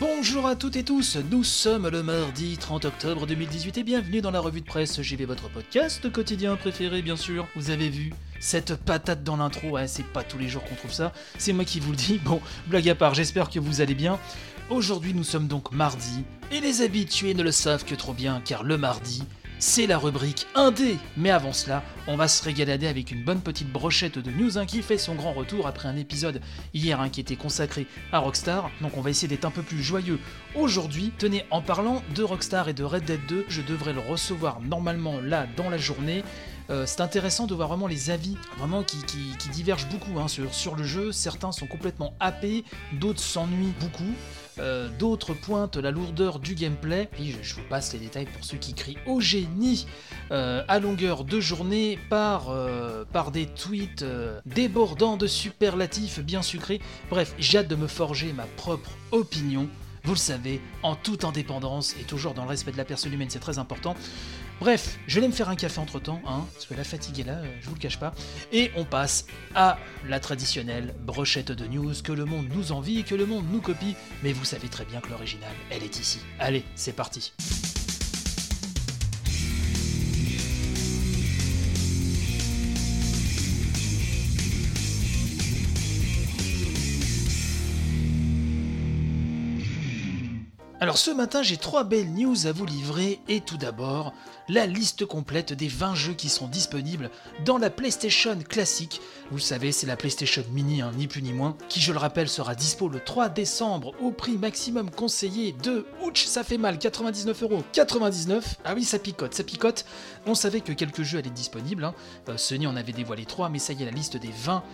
Bonjour à toutes et tous, nous sommes le mardi 30 octobre 2018 et bienvenue dans la revue de presse JV, votre podcast quotidien préféré bien sûr. Vous avez vu cette patate dans l'intro, ouais, c'est pas tous les jours qu'on trouve ça, c'est moi qui vous le dis. Bon, blague à part, j'espère que vous allez bien. Aujourd'hui nous sommes donc mardi, et les habitués ne le savent que trop bien car le mardi, c'est la rubrique 1D. Mais avant cela, on va se régalader avec une bonne petite brochette de news hein, qui fait son grand retour après un épisode hier hein, qui était consacré à Rockstar. Donc on va essayer d'être un peu plus joyeux aujourd'hui. Tenez, en parlant de Rockstar et de Red Dead 2, je devrais le recevoir normalement là dans la journée. Euh, c'est intéressant de voir vraiment les avis qui divergent beaucoup hein, sur, sur le jeu. Certains sont complètement happés, d'autres s'ennuient beaucoup. Euh, D'autres pointent la lourdeur du gameplay. Et je, vous passe les détails pour ceux qui crient au génie euh, à longueur de journée par, euh, par des tweets débordants de superlatifs bien sucrés. Bref, j'ai hâte de me forger ma propre opinion. Vous le savez, en toute indépendance et toujours dans le respect de la personne humaine, c'est très important. Bref, je vais me faire un café entre temps, hein, parce que la fatigue est là, euh, je vous le cache pas. Et on passe à la traditionnelle brochette de news que le monde nous envie, que le monde nous copie, mais vous savez très bien que l'original, elle est ici. Allez, c'est parti. Alors ce matin, j'ai trois belles news à vous livrer et tout d'abord, la liste complète des 20 jeux qui sont disponibles dans la PlayStation classique. Vous savez, c'est la PlayStation Mini, hein, ni plus ni moins, qui je le rappelle sera dispo le 3 décembre au prix maximum conseillé de, ouch, ça fait mal, 99 euros. 99 Ah oui, ça picote, ça picote. On savait que quelques jeux allaient être disponibles, hein. Euh, Sony en avait dévoilé 3, mais ça y est, la liste des 20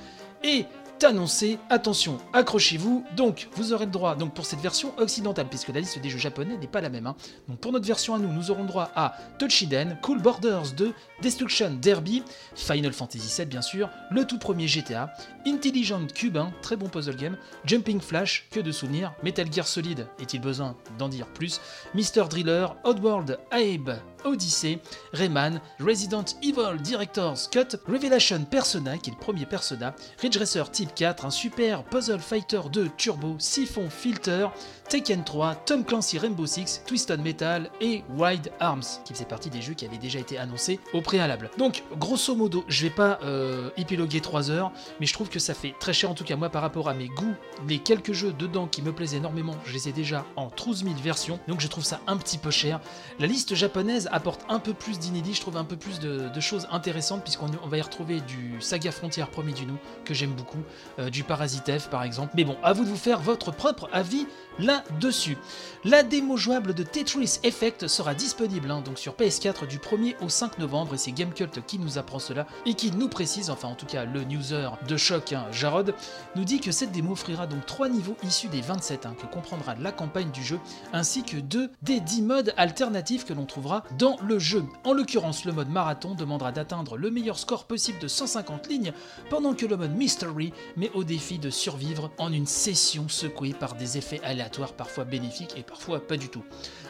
est annoncé. Attention, accrochez-vous. Donc, vous aurez le droit, donc pour cette version occidentale, puisque la liste des jeux japonais n'est pas la même. hein. Donc, pour notre version à nous, nous aurons droit à Tochiden, Cool Borders 2, Destruction Derby, Final Fantasy VII bien sûr, le tout premier GTA, Intelligent Cube, hein, très bon puzzle game, Jumping Flash, que de souvenirs, Metal Gear Solid, est-il besoin d'en dire plus, Mr. Driller, Oddworld, Abe, Odyssey, Rayman, Resident Evil Director's Cut, Revelation Persona, qui est le premier Persona, Ridge Racer Type 4, un super Puzzle Fighter 2 Turbo, Siphon Filter, Tekken 3, Tom Clancy Rainbow Six, Twisted Metal et Wild Arms, qui faisait partie des jeux qui avaient déjà été annoncés au préalable. Donc, grosso modo, je vais pas euh, épiloguer 3 heures, mais je trouve que ça fait très cher en tout cas moi par rapport à mes goûts. Les quelques jeux dedans qui me plaisent énormément, je les ai déjà en 12 000 versions, donc je trouve ça un petit peu cher. La liste japonaise apporte un peu plus d'inédits, je trouve un peu plus de, choses intéressantes, puisqu'on on va y retrouver du Saga Frontier premier du nom, que j'aime beaucoup, euh, du Parasite F par exemple. Mais bon, à vous de vous faire votre propre avis là-dessus. La démo jouable de Tetris Effect sera disponible hein, donc sur PS4 du 1er au 5 novembre, et c'est Gamecult qui nous apprend cela, et qui nous précise, enfin en tout cas le newser de choc, hein, Jarod, nous dit que cette démo offrira donc 3 niveaux issus des 27 hein, que comprendra la campagne du jeu, ainsi que deux des 10 modes alternatifs que l'on trouvera dans le jeu. En l'occurrence, le mode marathon demandera d'atteindre le meilleur score possible de 150 lignes, pendant que le mode mystery met au défi de survivre en une session secouée par des effets aléatoires parfois bénéfiques et parfois pas du tout.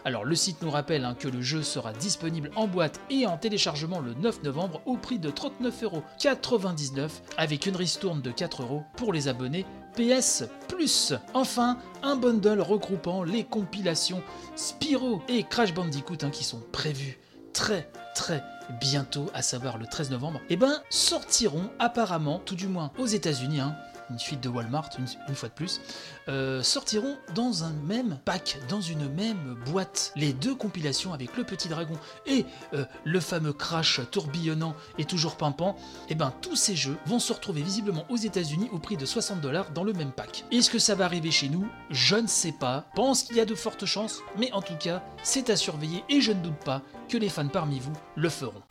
Alors le site nous rappelle hein, que le jeu sera disponible en boîte et en téléchargement le 9 novembre au prix de 39,99€ avec une ristourne de 4€ euros pour les abonnés PS Plus. Enfin, un bundle regroupant les compilations Spyro et Crash Bandicoot hein, qui sont prévus très très bientôt, à savoir le 13 novembre, et ben sortiront apparemment, tout du moins aux États-Unis, hein, une suite de Walmart, une, fois de plus, euh, sortiront dans un même pack, dans une même boîte, les deux compilations avec le petit dragon et euh, le fameux Crash tourbillonnant et toujours pimpant. Et ben tous ces jeux vont se retrouver visiblement aux États-Unis au prix de 60 dollars dans le même pack. Est-ce que ça va arriver chez nous? Je ne sais pas. Pense qu'il y a de fortes chances, mais en tout cas, c'est à surveiller et je ne doute pas que les fans parmi vous le feront.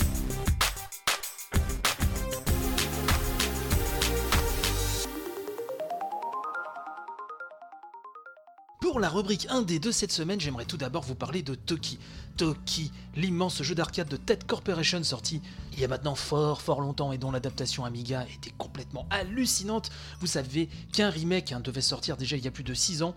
Pour la rubrique 1D de cette semaine, j'aimerais tout d'abord vous parler de Toki. Toki, l'immense jeu d'arcade de Ted Corporation sorti il y a maintenant fort fort longtemps et dont l'adaptation Amiga était complètement hallucinante. Vous savez qu'un remake hein, devait sortir déjà il y a plus de 6 ans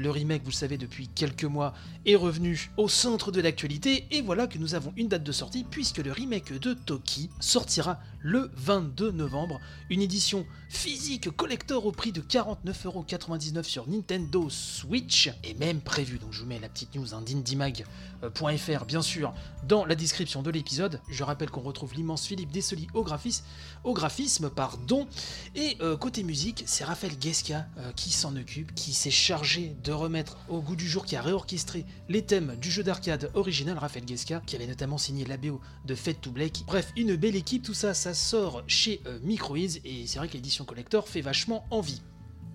le remake, vous le savez, depuis quelques mois, est revenu au centre de l'actualité, et voilà que nous avons une date de sortie, puisque le remake de Toki sortira le 22 novembre, une édition physique collector au prix de 49,99€ sur Nintendo Switch, et même prévu, donc je vous mets la petite news hein, d'indymag.fr bien sûr dans la description de l'épisode. Je rappelle qu'on retrouve l'immense Philippe Dessoli au graphisme, pardon. et euh, côté musique, c'est Raphaël Guesca euh, qui s'en occupe, qui s'est chargé remettre au goût du jour, qui a réorchestré les thèmes du jeu d'arcade original, Raphaël Guesca, qui avait notamment signé la BO de Fate to Black. Bref, une belle équipe, tout ça, ça sort chez euh, et c'est vrai que l'édition collector fait vachement envie.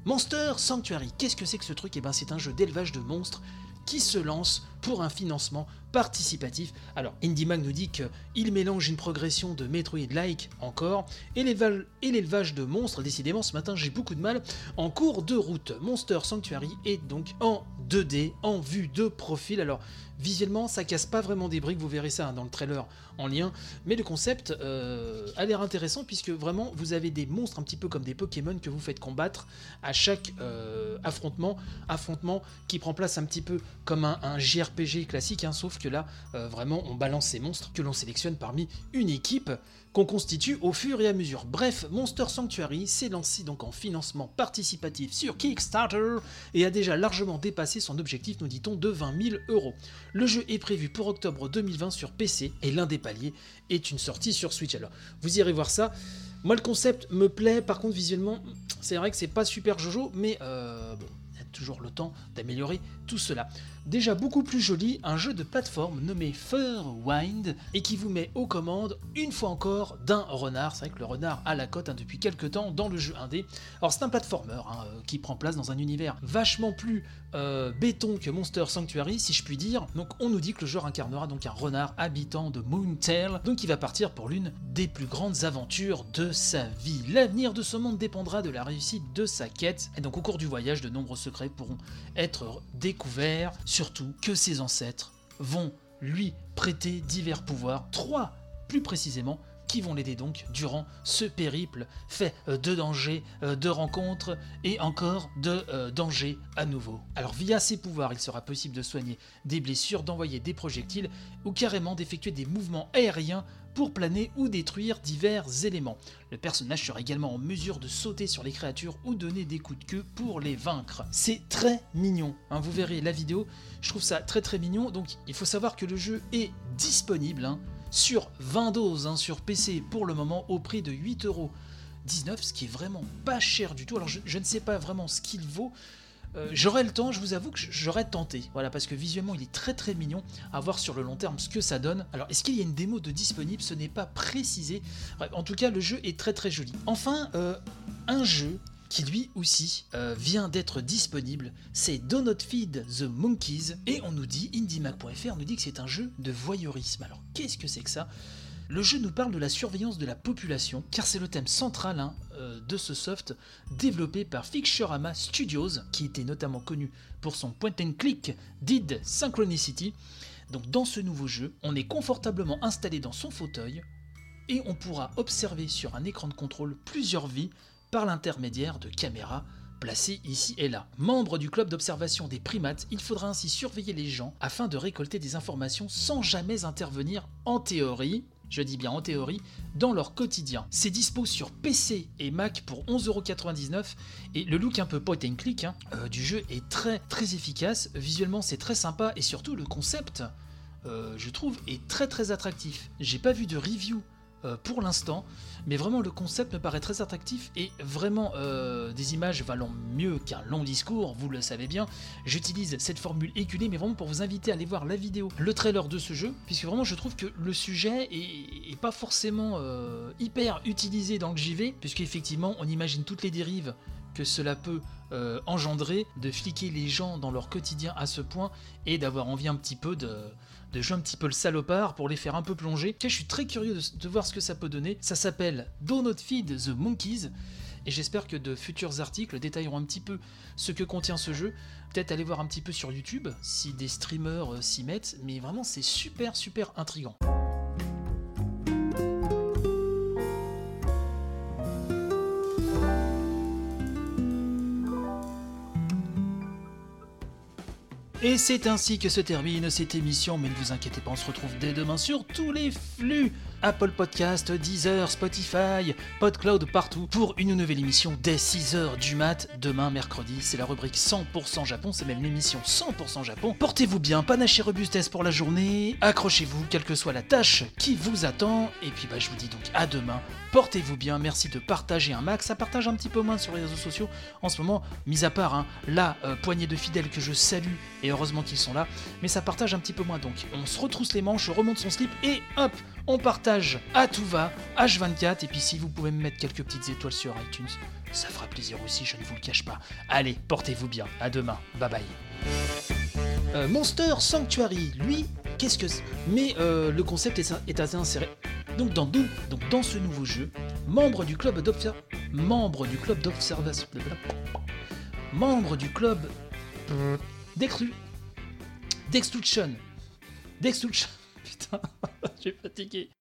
Monster Sanctuary, qu'est-ce que c'est que ce truc? Eh ben c'est un jeu d'élevage de monstres qui se lance pour un financement participatif. Alors, IndieMag nous dit qu'il mélange une progression de Metroid-like encore et l'élevage de monstres. Décidément, ce matin, j'ai beaucoup de mal. En cours de route, Monster Sanctuary est donc en 2D, en vue de profil. Alors, visuellement, ça casse pas vraiment des briques, vous verrez ça hein, dans le trailer en lien, mais le concept euh, a l'air intéressant puisque vraiment vous avez des monstres un petit peu comme des Pokémon que vous faites combattre à chaque euh, affrontement, affrontement qui prend place un petit peu comme un, un classique, hein, sauf que là, euh, vraiment, on balance ces monstres que l'on sélectionne parmi une équipe qu'on constitue au fur et à mesure. Bref, Monster Sanctuary s'est lancé donc en financement participatif sur Kickstarter et a déjà largement dépassé son objectif, nous dit-on, de 20 000 euros. Le jeu est prévu pour octobre 2020 sur PC et l'un des paliers est une sortie sur Switch. Alors, vous irez voir ça. Moi, le concept me plaît, par contre, visuellement, c'est vrai que c'est pas super jojo, mais euh, bon, il y a toujours le temps d'améliorer tout cela déjà beaucoup plus joli, un jeu de plateforme nommé Furwind et qui vous met aux commandes une fois encore d'un renard. C'est vrai que le renard a la cote hein, depuis quelques temps dans le jeu indé. Alors c'est un platformer hein, euh, qui prend place dans un univers vachement plus euh, béton que Monster Sanctuary, si je puis dire. Donc on nous dit que le joueur incarnera donc un renard habitant de Moontail, donc il va partir pour l'une des plus grandes aventures de sa vie. L'avenir de ce monde dépendra de la réussite de sa quête, et donc au cours du voyage, de nombreux secrets pourront être découverts surtout que ses ancêtres vont lui prêter divers pouvoirs, trois plus précisément, qui vont l'aider donc durant ce périple fait euh, de dangers, euh, de rencontres et encore de euh, dangers à nouveau. Alors via ces pouvoirs, il sera possible de soigner des blessures, d'envoyer des projectiles ou carrément d'effectuer des mouvements aériens pour planer ou détruire divers éléments. Le personnage sera également en mesure de sauter sur les créatures ou donner des coups de queue pour les vaincre. C'est très mignon, hein. vous verrez la vidéo, je trouve ça très très mignon, donc il faut savoir que le jeu est disponible hein, sur 20 doses hein, sur PC pour le moment au prix de 8,19€, ce qui est vraiment pas cher du tout. Alors je ne sais pas vraiment ce qu'il vaut, euh, j'aurais le temps, je vous avoue que j'aurais tenté. Voilà, parce que visuellement, il est très très mignon. À voir sur le long terme ce que ça donne. Alors, est-ce qu'il y a une démo de disponible? Ce n'est pas précisé. en tout cas, le jeu est très très joli. Enfin, euh, un jeu qui lui aussi euh, vient d'être disponible, c'est Do Not Feed the Monkeys, et on nous dit, IndieMac.fr nous dit que c'est un jeu de voyeurisme. Alors qu'est-ce que c'est que ça? Le jeu nous parle de la surveillance de la population, car c'est le thème central hein, euh, de ce soft développé par Fixturama Studios, qui était notamment connu pour son point and click Did Synchronicity. Donc dans ce nouveau jeu, on est confortablement installé dans son fauteuil et on pourra observer sur un écran de contrôle plusieurs vies par l'intermédiaire de caméras placées ici et là. Membre du club d'observation des primates, il faudra ainsi surveiller les gens afin de récolter des informations sans jamais intervenir en théorie je dis bien en théorie, dans leur quotidien. C'est dispo sur PC et Mac pour 11,99€ et le look un peu point and click hein, euh, du jeu est très très efficace, visuellement c'est très sympa et surtout le concept, euh, je trouve, est très très attractif. J'ai pas vu de review pour l'instant, mais vraiment le concept me paraît très attractif et vraiment euh, des images valent mieux qu'un long discours, vous le savez bien. J'utilise cette formule éculée, mais vraiment pour vous inviter à aller voir la vidéo, le trailer de ce jeu, puisque vraiment je trouve que le sujet est, pas forcément euh, hyper utilisé dans le JV, puisque effectivement on imagine toutes les dérives que cela peut engendrer de fliquer les gens dans leur quotidien à ce point et d'avoir envie un petit peu de, de jouer un petit peu le salopard pour les faire un peu plonger. je suis très curieux de, voir ce que ça peut donner. Ça s'appelle Do Not Feed the Monkeys. et j'espère que de futurs articles détailleront un petit peu ce que contient ce jeu. Peut-être aller voir un petit peu sur YouTube si des streamers euh, s'y mettent, mais vraiment c'est super super intrigant. Et c'est ainsi que se termine cette émission, mais ne vous inquiétez pas, on se retrouve dès demain sur tous les flux Apple Podcast, Deezer, Spotify, PodCloud, partout, pour une nouvelle émission dès 6h du mat, demain mercredi. C'est la rubrique 100% Japon, c'est même l'émission 100% Japon. Portez-vous bien, panache et robustesse pour la journée, accrochez-vous, quelle que soit la tâche qui vous attend, et puis bah je vous dis donc à demain. Portez-vous bien, merci de partager un max, ça partage un petit peu moins sur les réseaux sociaux en ce moment, mis à part hein, la euh, poignée de fidèles que je salue, et heureusement qu'ils sont là, mais ça partage un petit peu moins, donc on se retrousse les manches, remonte son slip, et hop, on partage à tout va, H24, et puis si vous pouvez me mettre quelques petites étoiles sur iTunes, ça fera plaisir aussi, je ne vous le cache pas. Allez, portez-vous bien, à demain, bye bye. Euh, Monster Sanctuary, lui, qu'est-ce que c'est? Mais euh, le concept est, assez inséré. Donc dans, donc dans ce nouveau jeu, membre du club d'observation... Membre du club d'observation... Membre du club... D'exclu... D'exclusion. D'exclusion. Putain, j'ai fatigué.